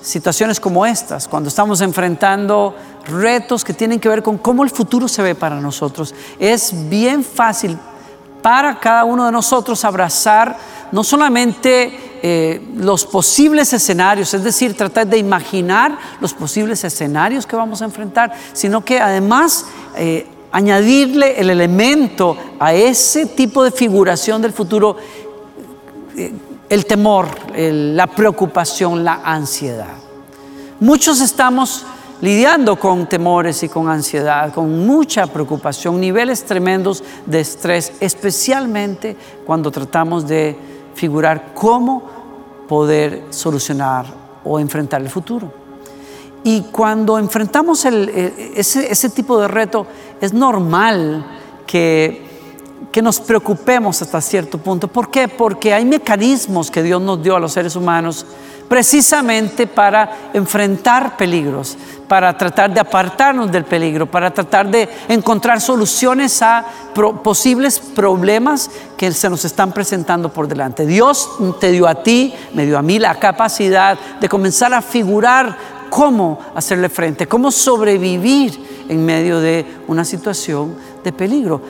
situaciones como estas, cuando estamos enfrentando retos que tienen que ver con cómo el futuro se ve para nosotros, es bien fácil para cada uno de nosotros abrazar no solamente eh, los posibles escenarios, es decir, tratar de imaginar los posibles escenarios que vamos a enfrentar, sino que además eh, añadirle el elemento a ese tipo de figuración del futuro, eh, el temor, la preocupación, la ansiedad. Muchos estamos lidiando con temores y con ansiedad, con mucha preocupación, niveles tremendos de estrés, especialmente cuando tratamos de figurar cómo poder solucionar o enfrentar el futuro. Y cuando enfrentamos ese, ese, tipo de reto, es normal que, que nos preocupemos hasta cierto punto. ¿Por qué? Porque hay mecanismos que Dios nos dio a los seres humanos precisamente para enfrentar peligros, para tratar de apartarnos del peligro, para tratar de encontrar soluciones a posibles problemas que se nos están presentando por delante. Dios te dio a ti, me dio a mí la capacidad de comenzar a figurar cómo hacerle frente, cómo sobrevivir en medio de una situación de peligro.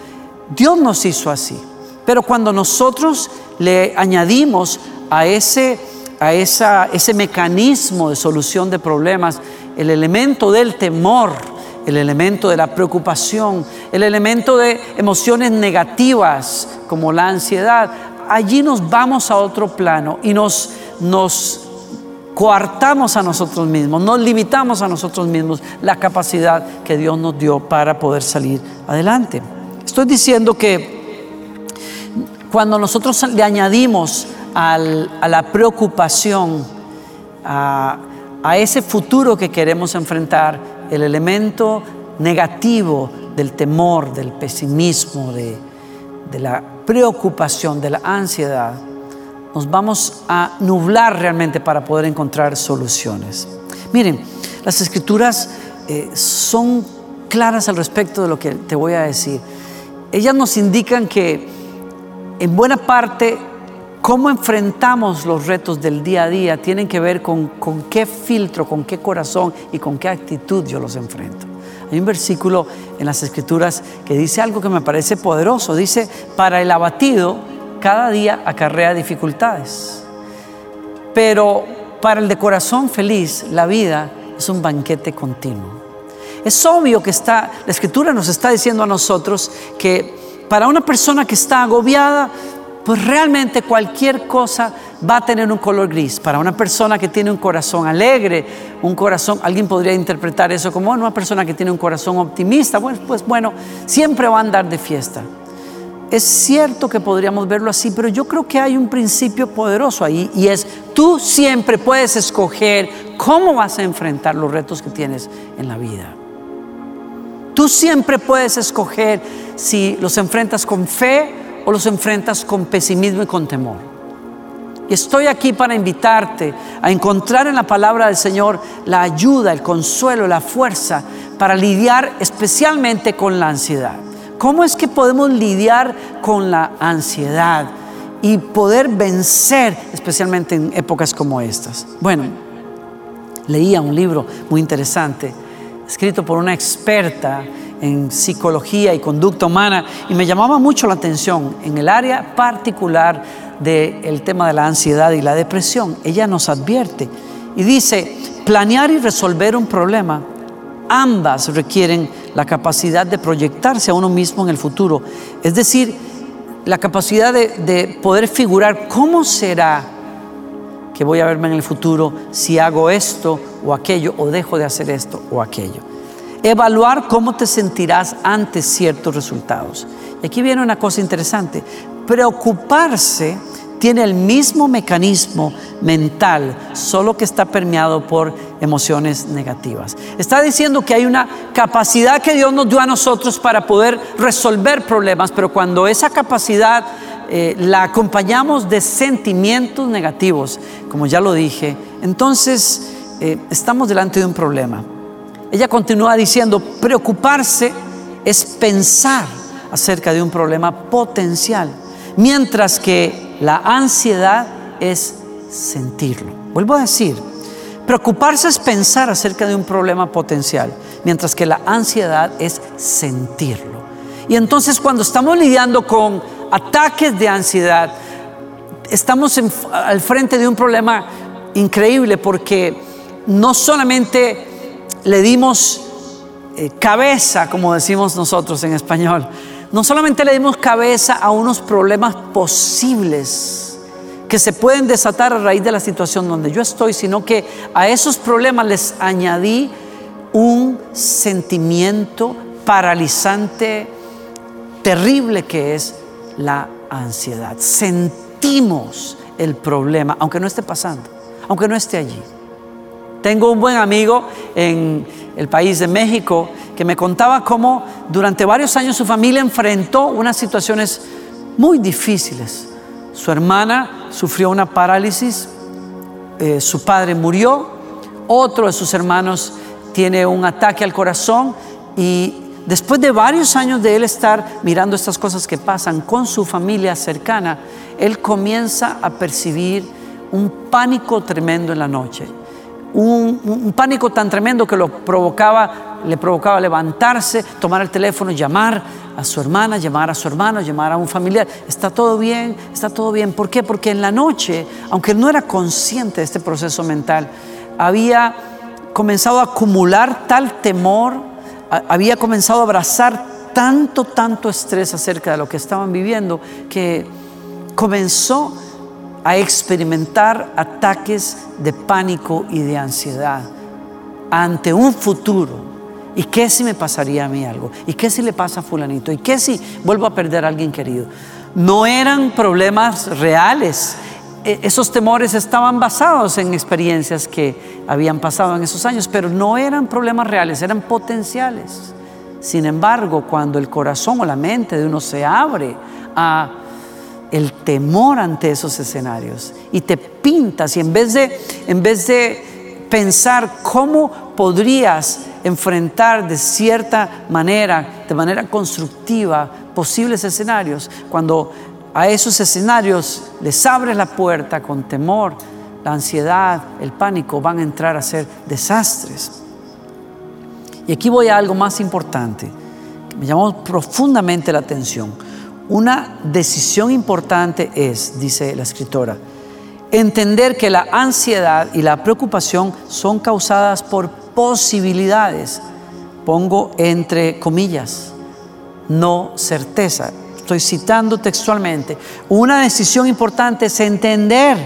Dios nos hizo así, pero cuando nosotros le añadimos a ese a ese mecanismo de solución de problemas, el elemento del temor, el elemento de la preocupación, el elemento de emociones negativas como la ansiedad, allí nos vamos a otro plano y nos, nos coartamos a nosotros mismos, nos limitamos a nosotros mismos la capacidad que Dios nos dio para poder salir adelante. Estoy diciendo que cuando nosotros le añadimos a la preocupación, a, ese futuro que queremos enfrentar, el elemento negativo del temor, del pesimismo, de, la preocupación, de la ansiedad, nos vamos a nublar realmente para poder encontrar soluciones. Miren, las escrituras eh, son claras al respecto de lo que te voy a decir. Ellas nos indican que en buena parte cómo enfrentamos los retos del día a día tienen que ver con, con qué filtro, con qué corazón y con qué actitud yo los enfrento. Hay un versículo en las escrituras que dice algo que me parece poderoso. Dice, para el abatido cada día acarrea dificultades. Pero para el de corazón feliz, la vida es un banquete continuo. Es obvio que está, la escritura nos está diciendo a nosotros que para una persona que está agobiada, pues realmente cualquier cosa va a tener un color gris. Para una persona que tiene un corazón alegre, un corazón, alguien podría interpretar eso como una persona que tiene un corazón optimista, pues, pues bueno, siempre va a andar de fiesta. Es cierto que podríamos verlo así, pero yo creo que hay un principio poderoso ahí y es tú siempre puedes escoger cómo vas a enfrentar los retos que tienes en la vida. Tú siempre puedes escoger si los enfrentas con fe o los enfrentas con pesimismo y con temor. Y estoy aquí para invitarte a encontrar en la palabra del Señor la ayuda, el consuelo, la fuerza para lidiar especialmente con la ansiedad. ¿Cómo es que podemos lidiar con la ansiedad y poder vencer especialmente en épocas como estas? Bueno, leía un libro muy interesante, escrito por una experta en psicología y conducta humana y me llamaba mucho la atención en el área particular del tema de la ansiedad y la depresión. Ella nos advierte y dice, planear y resolver un problema, ambas requieren la capacidad de proyectarse a uno mismo en el futuro, es decir, la capacidad de, de poder figurar cómo será que voy a verme en el futuro si hago esto o aquello o dejo de hacer esto o aquello evaluar cómo te sentirás ante ciertos resultados. Y aquí viene una cosa interesante. Preocuparse tiene el mismo mecanismo mental, solo que está permeado por emociones negativas. Está diciendo que hay una capacidad que Dios nos dio a nosotros para poder resolver problemas, pero cuando esa capacidad eh, la acompañamos de sentimientos negativos, como ya lo dije, entonces eh, estamos delante de un problema. Ella continúa diciendo, preocuparse es pensar acerca de un problema potencial, mientras que la ansiedad es sentirlo. Vuelvo a decir, preocuparse es pensar acerca de un problema potencial, mientras que la ansiedad es sentirlo. Y entonces cuando estamos lidiando con ataques de ansiedad, estamos al frente de un problema increíble porque no solamente le dimos eh, cabeza, como decimos nosotros en español, no solamente le dimos cabeza a unos problemas posibles que se pueden desatar a raíz de la situación donde yo estoy, sino que a esos problemas les añadí un sentimiento paralizante, terrible que es la ansiedad. Sentimos el problema, aunque no esté pasando, aunque no esté allí. Tengo un buen amigo en el país de México que me contaba cómo durante varios años su familia enfrentó unas situaciones muy difíciles. Su hermana sufrió una parálisis, eh, su padre murió, otro de sus hermanos tiene un ataque al corazón y después de varios años de él estar mirando estas cosas que pasan con su familia cercana, él comienza a percibir un pánico tremendo en la noche un, pánico tan tremendo que lo provocaba, le provocaba levantarse, tomar el teléfono, llamar a su hermana, llamar a su hermano, llamar a un familiar. Está todo bien, está todo bien. ¿Por qué? Porque en la noche, aunque no era consciente de este proceso mental, había comenzado a acumular tal temor, había comenzado a abrazar tanto, tanto estrés acerca de lo que estaban viviendo, que comenzó a experimentar ataques de pánico y de ansiedad ante un futuro. ¿Y qué si me pasaría a mí algo? ¿Y qué si le pasa a fulanito? ¿Y qué si vuelvo a perder a alguien querido? No eran problemas reales. E, esos temores estaban basados en experiencias que habían pasado en esos años, pero no eran problemas reales, eran potenciales. Sin embargo, cuando el corazón o la mente de uno se abre a el temor ante esos escenarios y te pintas y en vez de, en vez de pensar cómo podrías enfrentar de cierta manera, de manera constructiva, posibles escenarios, cuando a esos escenarios les abres la puerta con temor, la ansiedad, el pánico van a entrar a ser desastres. Y aquí voy a algo más importante que me llamó profundamente la atención una decisión importante es, dice la escritora, entender que la ansiedad y la preocupación son causadas por posibilidades. Pongo entre comillas, no certeza. Estoy citando textualmente. Una decisión importante es entender.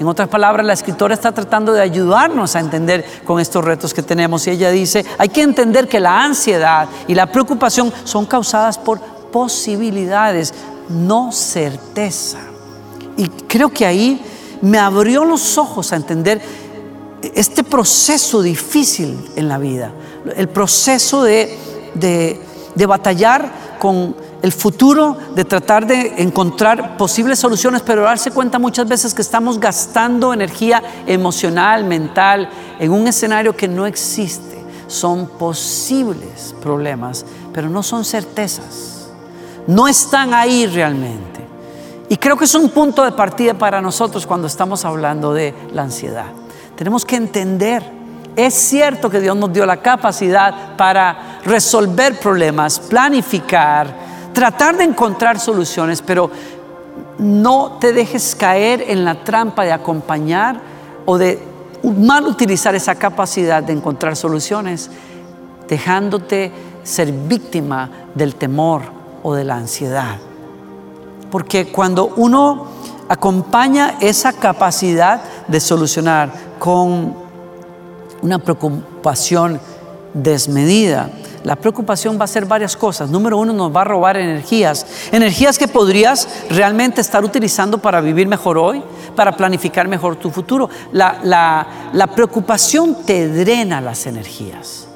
En otras palabras, la escritora está tratando de ayudarnos a entender con estos retos que tenemos. Y ella dice, hay que entender que la ansiedad y la preocupación son causadas por posibilidades, no certeza. Y creo que ahí me abrió los ojos a entender este proceso difícil en la vida, el proceso de, de, batallar con el futuro, de tratar de encontrar posibles soluciones, pero darse cuenta muchas veces que estamos gastando energía emocional, mental, en un escenario que no existe. Son posibles problemas, pero no son certezas no están ahí realmente. Y creo que es un punto de partida para nosotros cuando estamos hablando de la ansiedad. Tenemos que entender, es cierto que Dios nos dio la capacidad para resolver problemas, planificar, tratar de encontrar soluciones, pero no te dejes caer en la trampa de acompañar o de mal utilizar esa capacidad de encontrar soluciones, dejándote ser víctima del temor o de la ansiedad. Porque cuando uno acompaña esa capacidad de solucionar con una preocupación desmedida, la preocupación va a ser varias cosas. Número uno, nos va a robar energías. Energías que podrías realmente estar utilizando para vivir mejor hoy, para planificar mejor tu futuro. La, preocupación te drena las energías.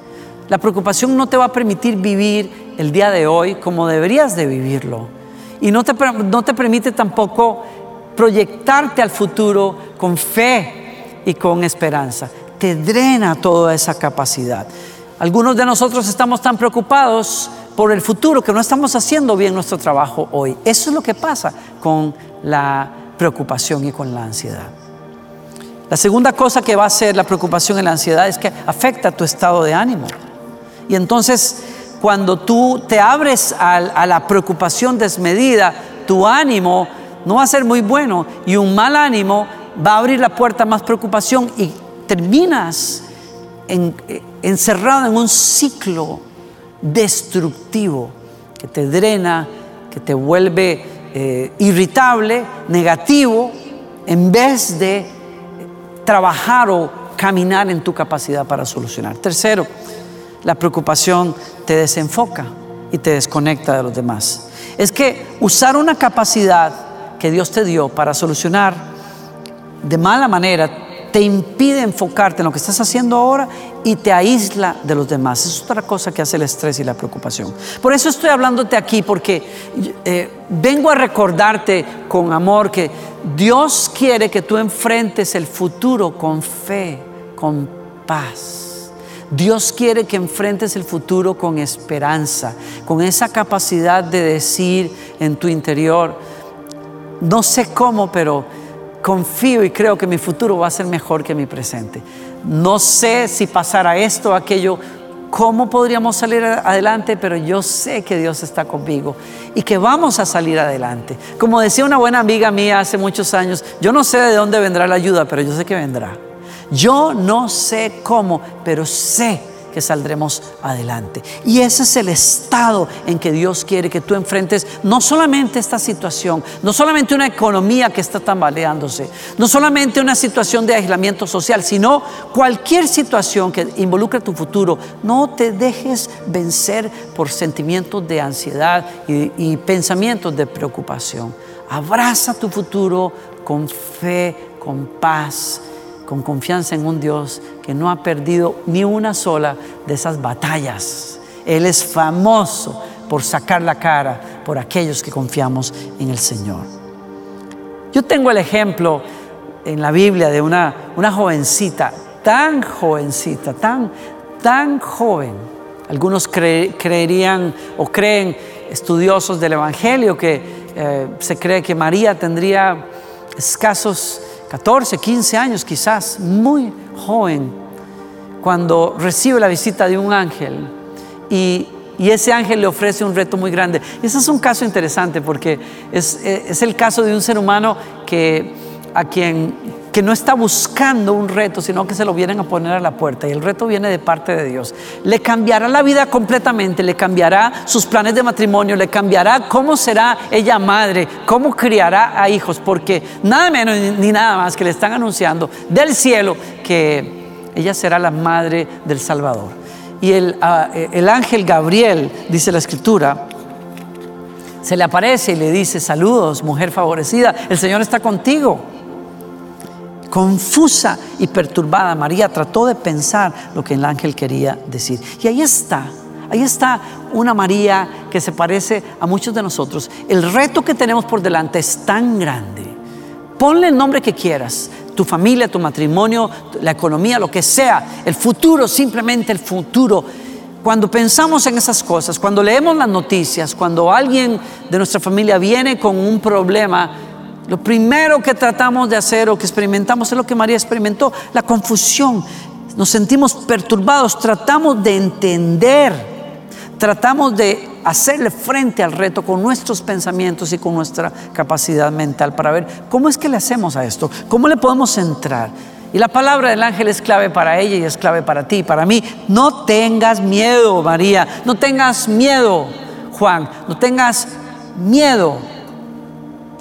La preocupación no te va a permitir vivir el día de hoy como deberías de vivirlo. Y no te, no te permite tampoco proyectarte al futuro con fe y con esperanza. Te drena toda esa capacidad. Algunos de nosotros estamos tan preocupados por el futuro que no estamos haciendo bien nuestro trabajo hoy. Eso es lo que pasa con la preocupación y con la ansiedad. La segunda cosa que va a hacer la preocupación y la ansiedad es que afecta tu estado de ánimo. Y entonces, cuando tú te abres a, la preocupación desmedida, tu ánimo no va a ser muy bueno y un mal ánimo va a abrir la puerta a más preocupación y terminas encerrado en un ciclo destructivo que te drena, que te vuelve eh, irritable, negativo, en vez de trabajar o caminar en tu capacidad para solucionar. Tercero, la preocupación te desenfoca y te desconecta de los demás. Es que usar una capacidad que Dios te dio para solucionar de mala manera te impide enfocarte en lo que estás haciendo ahora y te aísla de los demás. Es otra cosa que hace el estrés y la preocupación. Por eso estoy hablándote aquí, porque eh, vengo a recordarte con amor que Dios quiere que tú enfrentes el futuro con fe, con paz. Dios quiere que enfrentes el futuro con esperanza, con esa capacidad de decir en tu interior, no sé cómo, pero confío y creo que mi futuro va a ser mejor que mi presente. No sé si pasará esto o aquello, cómo podríamos salir adelante, pero yo sé que Dios está conmigo y que vamos a salir adelante. Como decía una buena amiga mía hace muchos años, yo no sé de dónde vendrá la ayuda, pero yo sé que vendrá. Yo no sé cómo, pero sé que saldremos adelante. Y ese es el estado en que Dios quiere que tú enfrentes no solamente esta situación, no solamente una economía que está tambaleándose, no solamente una situación de aislamiento social, sino cualquier situación que involucre tu futuro. No te dejes vencer por sentimientos de ansiedad y, y pensamientos de preocupación. Abraza tu futuro con fe, con paz con confianza en un Dios que no ha perdido ni una sola de esas batallas. Él es famoso por sacar la cara por aquellos que confiamos en el Señor. Yo tengo el ejemplo en la Biblia de una, una jovencita, tan jovencita, tan, tan joven. Algunos creerían o creen estudiosos del Evangelio que eh, se cree que María tendría escasos 14, 15 años quizás, muy joven, cuando recibe la visita de un ángel y, ese ángel le ofrece un reto muy grande. Ese es un caso interesante porque es, es el caso de un ser humano que, a quien que no está buscando un reto, sino que se lo vienen a poner a la puerta. Y el reto viene de parte de Dios. Le cambiará la vida completamente, le cambiará sus planes de matrimonio, le cambiará cómo será ella madre, cómo criará a hijos, porque nada menos ni nada más que le están anunciando del cielo que ella será la madre del Salvador. Y el, ah, el ángel Gabriel, dice la escritura, se le aparece y le dice, saludos, mujer favorecida, el Señor está contigo. Confusa y perturbada, María trató de pensar lo que el ángel quería decir. Y ahí está, ahí está una María que se parece a muchos de nosotros. El reto que tenemos por delante es tan grande. Ponle el nombre que quieras, tu familia, tu matrimonio, la economía, lo que sea, el futuro, simplemente el futuro. Cuando pensamos en esas cosas, cuando leemos las noticias, cuando alguien de nuestra familia viene con un problema, lo primero que tratamos de hacer o que experimentamos es lo que María experimentó, la confusión. Nos sentimos perturbados, tratamos de entender, tratamos de hacerle frente al reto con nuestros pensamientos y con nuestra capacidad mental para ver cómo es que le hacemos a esto, cómo le podemos entrar. Y la palabra del ángel es clave para ella y es clave para ti, para mí. No tengas miedo, María, no tengas miedo, Juan, no tengas miedo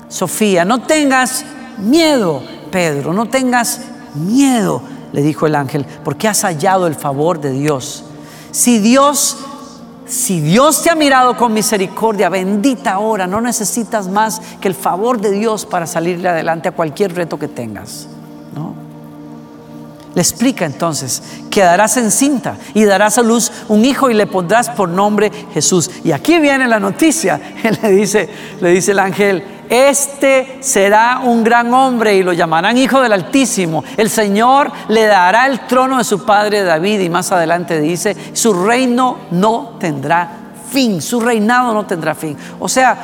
Sofía, no tengas miedo, Pedro, no tengas miedo, le dijo el ángel, porque has hallado el favor de Dios. Si Dios si Dios te ha mirado con misericordia, bendita hora, no necesitas más que el favor de Dios para salirle adelante a cualquier reto que tengas. ¿no? Le explica entonces, quedarás encinta y darás a luz un hijo y le pondrás por nombre Jesús. Y aquí viene la noticia, le dice, le dice el ángel, este será un gran hombre y lo llamarán Hijo del Altísimo. El Señor le dará el trono de su padre David y más adelante dice, su reino no tendrá fin, su reinado no tendrá fin. O sea,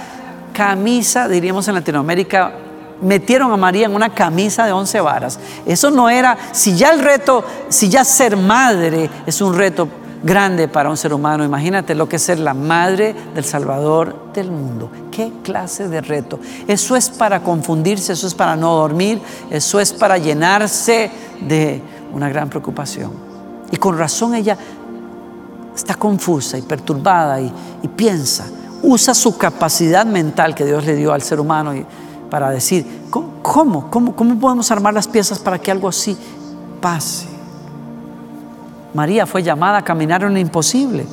camisa, diríamos en Latinoamérica, metieron a María en una camisa de once varas. Eso no era, si ya el reto, si ya ser madre es un reto grande para un ser humano. Imagínate lo que es ser la madre del Salvador del mundo. ¿Qué clase de reto? Eso es para confundirse, eso es para no dormir, eso es para llenarse de una gran preocupación. Y con razón ella está confusa y perturbada y, piensa, usa su capacidad mental que Dios le dio al ser humano para decir, ¿cómo, cómo, cómo podemos armar las piezas para que algo así pase? María fue llamada a caminar en lo imposible.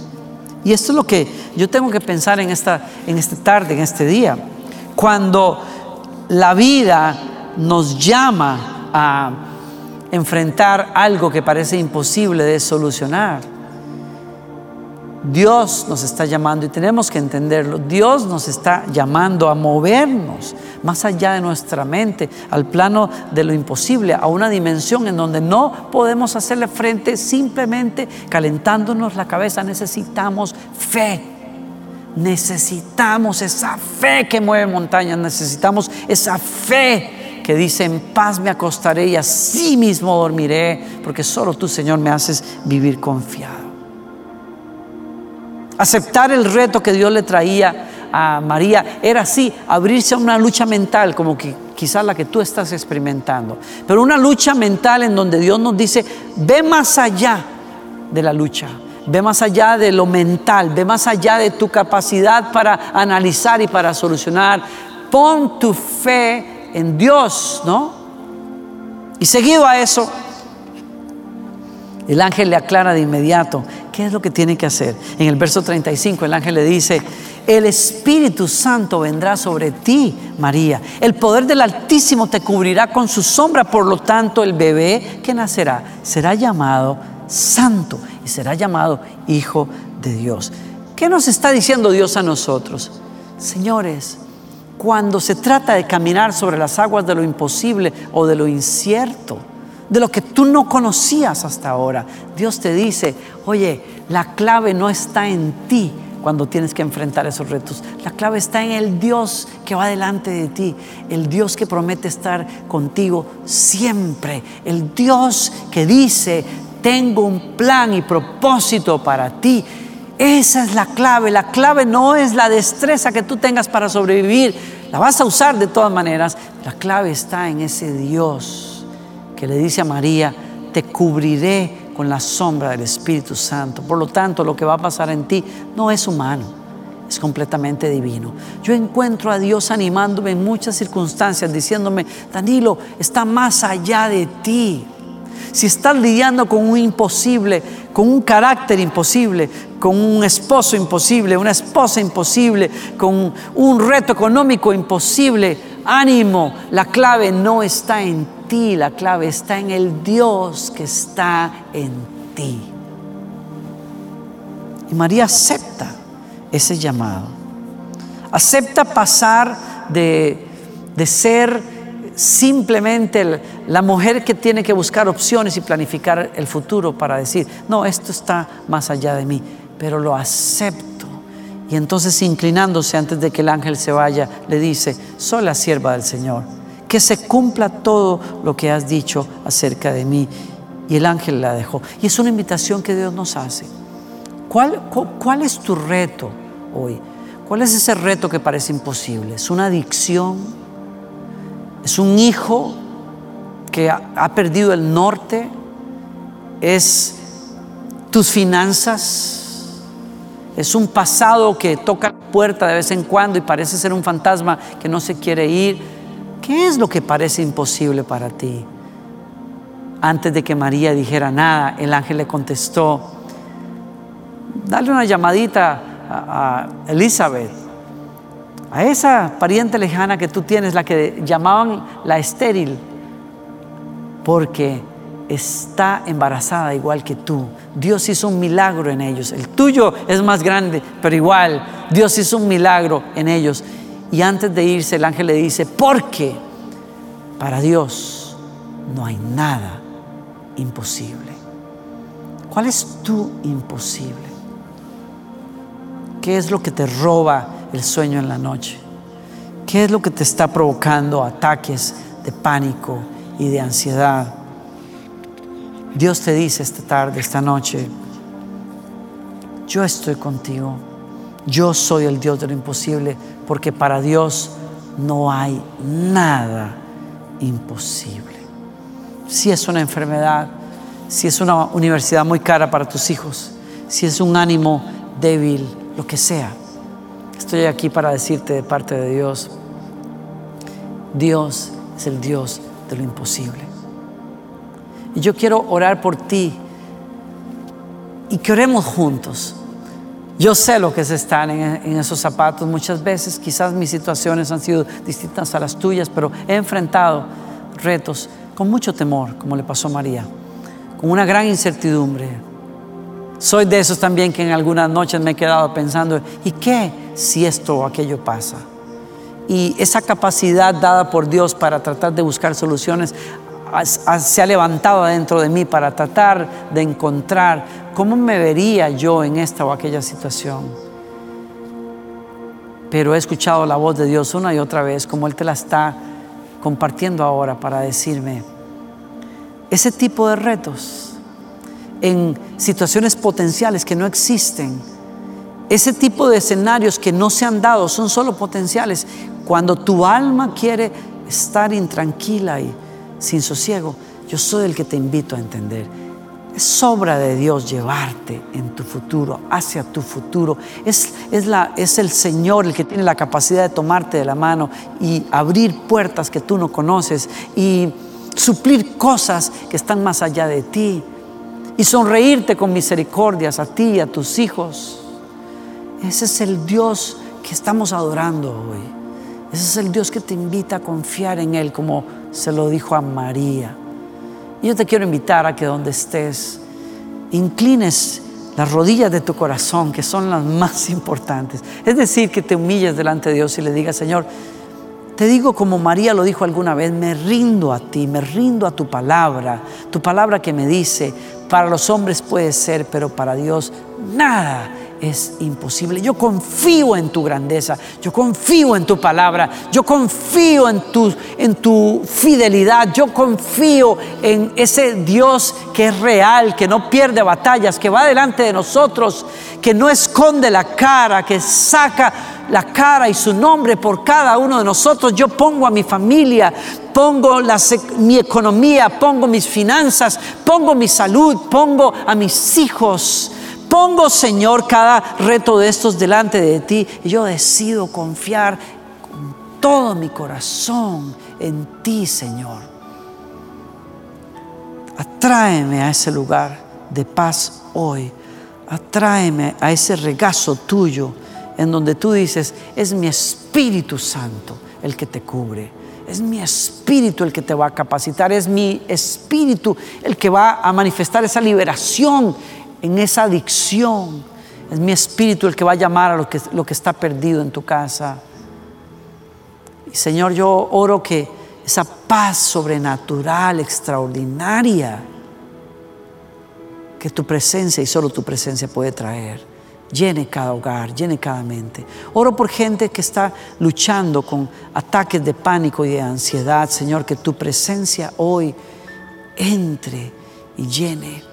Y esto es lo que yo tengo que pensar en esta, en esta tarde, en este día. Cuando la vida nos llama a enfrentar algo que parece imposible de solucionar, Dios nos está llamando y tenemos que entenderlo. Dios nos está llamando a movernos más allá de nuestra mente, al plano de lo imposible, a una dimensión en donde no podemos hacerle frente simplemente calentándonos la cabeza. Necesitamos fe. Necesitamos esa fe que mueve montañas. Necesitamos esa fe que dice, en paz me acostaré y así mismo dormiré, porque solo tú, Señor, me haces vivir confiado. Aceptar el reto que Dios le traía a María era así, abrirse a una lucha mental, como que quizás la que tú estás experimentando. Pero una lucha mental en donde Dios nos dice, ve más allá de la lucha. Ve más allá de lo mental, ve más allá de tu capacidad para analizar y para solucionar. Pon tu fe en Dios, ¿no? Y seguido a eso, el ángel le aclara de inmediato qué es lo que tiene que hacer. En el verso 35 el ángel le dice, el Espíritu Santo vendrá sobre ti, María. El poder del Altísimo te cubrirá con su sombra, por lo tanto el bebé que nacerá será llamado Santo y será llamado Hijo de Dios. ¿Qué nos está diciendo Dios a nosotros? Señores, cuando se trata de caminar sobre las aguas de lo imposible o de lo incierto, de lo que tú no conocías hasta ahora. Dios te dice, oye, la clave no está en ti cuando tienes que enfrentar esos retos. La clave está en el Dios que va delante de ti, el Dios que promete estar contigo siempre, el Dios que dice, tengo un plan y propósito para ti. Esa es la clave. La clave no es la destreza que tú tengas para sobrevivir. La vas a usar de todas maneras. La clave está en ese Dios que le dice a María, te cubriré con la sombra del Espíritu Santo. Por lo tanto, lo que va a pasar en ti no es humano, es completamente divino. Yo encuentro a Dios animándome en muchas circunstancias, diciéndome, Danilo, está más allá de ti. Si estás lidiando con un imposible, con un carácter imposible, con un esposo imposible, una esposa imposible, con un reto económico imposible, ánimo, la clave no está en ti la clave está en el Dios que está en ti. Y María acepta ese llamado. Acepta pasar de, de ser simplemente la mujer que tiene que buscar opciones y planificar el futuro para decir, no, esto está más allá de mí, pero lo acepto. Y entonces inclinándose antes de que el ángel se vaya, le dice, soy la sierva del Señor que se cumpla todo lo que has dicho acerca de mí. Y el ángel la dejó. Y es una invitación que Dios nos hace. ¿Cuál, es tu reto hoy? ¿Cuál es ese reto que parece imposible? ¿Es una adicción? ¿Es un hijo que ha, ha perdido el norte? ¿Es tus finanzas? ¿Es un pasado que toca la puerta de vez en cuando y parece ser un fantasma que no se quiere ir? ¿Qué es lo que parece imposible para ti? Antes de que María dijera nada, el ángel le contestó, Dale una llamadita a, Elizabeth, a esa pariente lejana que tú tienes, la que llamaban la estéril, porque está embarazada igual que tú. Dios hizo un milagro en ellos. El tuyo es más grande, pero igual Dios hizo un milagro en ellos. Y antes de irse el ángel le dice, porque para Dios no hay nada imposible. ¿Cuál es tu imposible? ¿Qué es lo que te roba el sueño en la noche? ¿Qué es lo que te está provocando ataques de pánico y de ansiedad? Dios te dice esta tarde, esta noche, yo estoy contigo. Yo soy el Dios de lo imposible, porque para Dios no hay nada imposible. Si es una enfermedad, si es una universidad muy cara para tus hijos, si es un ánimo débil, lo que sea. Estoy aquí para decirte de parte de Dios, Dios es el Dios de lo imposible. Y yo quiero orar por ti y que oremos juntos. Yo sé lo que es estar en, esos zapatos muchas veces. Quizás mis situaciones han sido distintas a las tuyas, pero he enfrentado retos con mucho temor, como le pasó a María, con una gran incertidumbre. Soy de esos también que en algunas noches me he quedado pensando, ¿y qué si esto o aquello pasa? Y esa capacidad dada por Dios para tratar de buscar soluciones se ha levantado dentro de mí para tratar de encontrar cómo me vería yo en esta o aquella situación. Pero he escuchado la voz de Dios una y otra vez, como Él te la está compartiendo ahora para decirme, ese tipo de retos en situaciones potenciales que no existen, ese tipo de escenarios que no se han dado, son solo potenciales. Cuando tu alma quiere estar intranquila y sin sosiego, yo soy el que te invito a entender. Es obra de Dios llevarte en tu futuro, hacia tu futuro. Es, es, la, es el Señor el que tiene la capacidad de tomarte de la mano y abrir puertas que tú no conoces y suplir cosas que están más allá de ti y sonreírte con misericordias a ti y a tus hijos. Ese es el Dios que estamos adorando hoy. Ese es el Dios que te invita a confiar en Él como se lo dijo a María. Yo te quiero invitar a que donde estés, inclines las rodillas de tu corazón, que son las más importantes. Es decir, que te humilles delante de Dios y le digas, Señor, te digo como María lo dijo alguna vez, me rindo a ti, me rindo a tu palabra, tu palabra que me dice, para los hombres puede ser, pero para Dios nada es imposible. Yo confío en tu grandeza, yo confío en tu palabra, yo confío en tu, en tu fidelidad, yo confío en ese Dios que es real, que no pierde batallas, que va delante de nosotros, que no esconde la cara, que saca la cara y su nombre por cada uno de nosotros. Yo pongo a mi familia, pongo mi economía, pongo mis finanzas, pongo mi salud, pongo a mis hijos Pongo, Señor, cada reto de estos delante de ti y yo decido confiar con todo mi corazón en ti, Señor. Atráeme a ese lugar de paz hoy. Atráeme a ese regazo tuyo en donde tú dices, es mi Espíritu Santo el que te cubre. Es mi espíritu el que te va a capacitar, es mi espíritu el que va a manifestar esa liberación en esa adicción. Es mi espíritu el que va a llamar a lo que, está perdido en tu casa. Y Señor, yo oro que esa paz sobrenatural, extraordinaria, que tu presencia y solo tu presencia puede traer, llene cada hogar, llene cada mente. Oro por gente que está luchando con ataques de pánico y de ansiedad, Señor, que tu presencia hoy entre y llene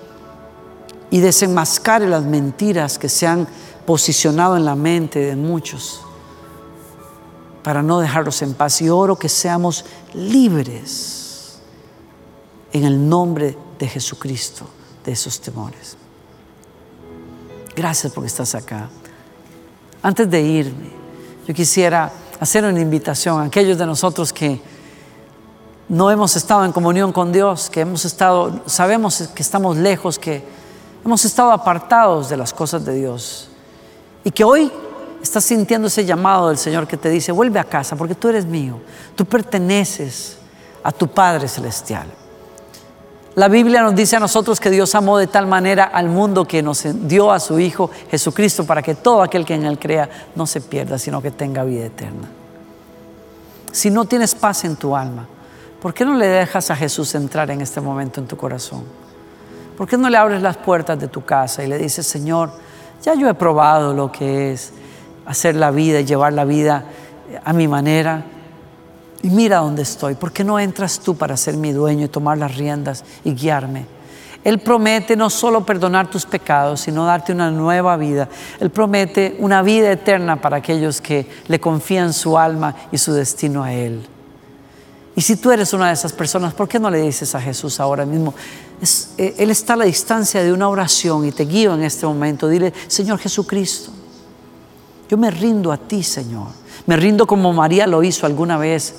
y desenmascare las mentiras que se han posicionado en la mente de muchos para no dejarlos en paz. Y oro que seamos libres en el nombre de Jesucristo de esos temores. Gracias porque estás acá. Antes de irme, yo quisiera hacer una invitación a aquellos de nosotros que no hemos estado en comunión con Dios, que hemos estado, sabemos que estamos lejos, que hemos estado apartados de las cosas de Dios y que hoy estás sintiendo ese llamado del Señor que te dice, vuelve a casa porque tú eres mío, tú perteneces a tu Padre Celestial. La Biblia nos dice a nosotros que Dios amó de tal manera al mundo que nos dio a su Hijo Jesucristo para que todo aquel que en Él crea no se pierda, sino que tenga vida eterna. Si no tienes paz en tu alma, ¿por qué no le dejas a Jesús entrar en este momento en tu corazón? ¿Por qué no le abres las puertas de tu casa y le dices, Señor, ya yo he probado lo que es hacer la vida y llevar la vida a mi manera? Y mira dónde estoy. ¿Por qué no entras tú para ser mi dueño y tomar las riendas y guiarme? Él promete no solo perdonar tus pecados, sino darte una nueva vida. Él promete una vida eterna para aquellos que le confían su alma y su destino a Él. Y si tú eres una de esas personas, ¿por qué no le dices a Jesús ahora mismo? Eh, él está a la distancia de una oración y te guío en este momento. Dile, Señor Jesucristo, yo me rindo a ti, Señor. Me rindo como María lo hizo alguna vez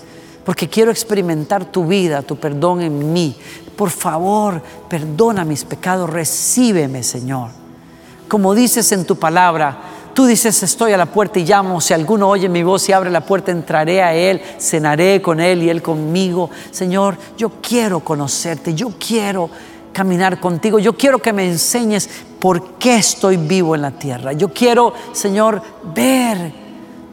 porque quiero experimentar tu vida, tu perdón en mí. Por favor, perdona mis pecados, recíbeme, Señor. Como dices en tu palabra, tú dices, estoy a la puerta y llamo, si alguno oye mi voz y abre la puerta, entraré a Él, cenaré con Él y Él conmigo. Señor, yo quiero conocerte, yo quiero caminar contigo, yo quiero que me enseñes por qué estoy vivo en la tierra. Yo quiero, Señor, ver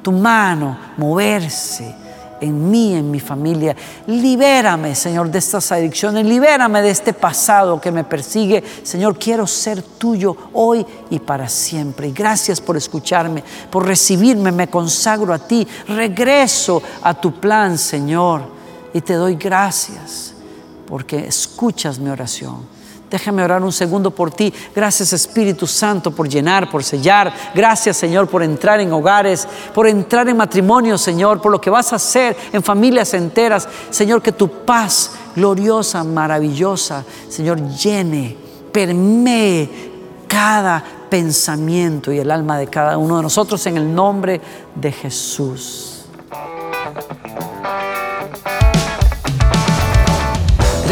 tu mano moverse en mí, en mi familia. Libérame, Señor, de estas adicciones. Libérame de este pasado que me persigue. Señor, quiero ser tuyo hoy y para siempre. Y gracias por escucharme, por recibirme. Me consagro a ti. Regreso a tu plan, Señor. Y te doy gracias porque escuchas mi oración. Déjame orar un segundo por ti. Gracias Espíritu Santo por llenar, por sellar. Gracias Señor por entrar en hogares, por entrar en matrimonio Señor, por lo que vas a hacer en familias enteras. Señor, que tu paz gloriosa, maravillosa, Señor, llene, permee cada pensamiento y el alma de cada uno de nosotros en el nombre de Jesús.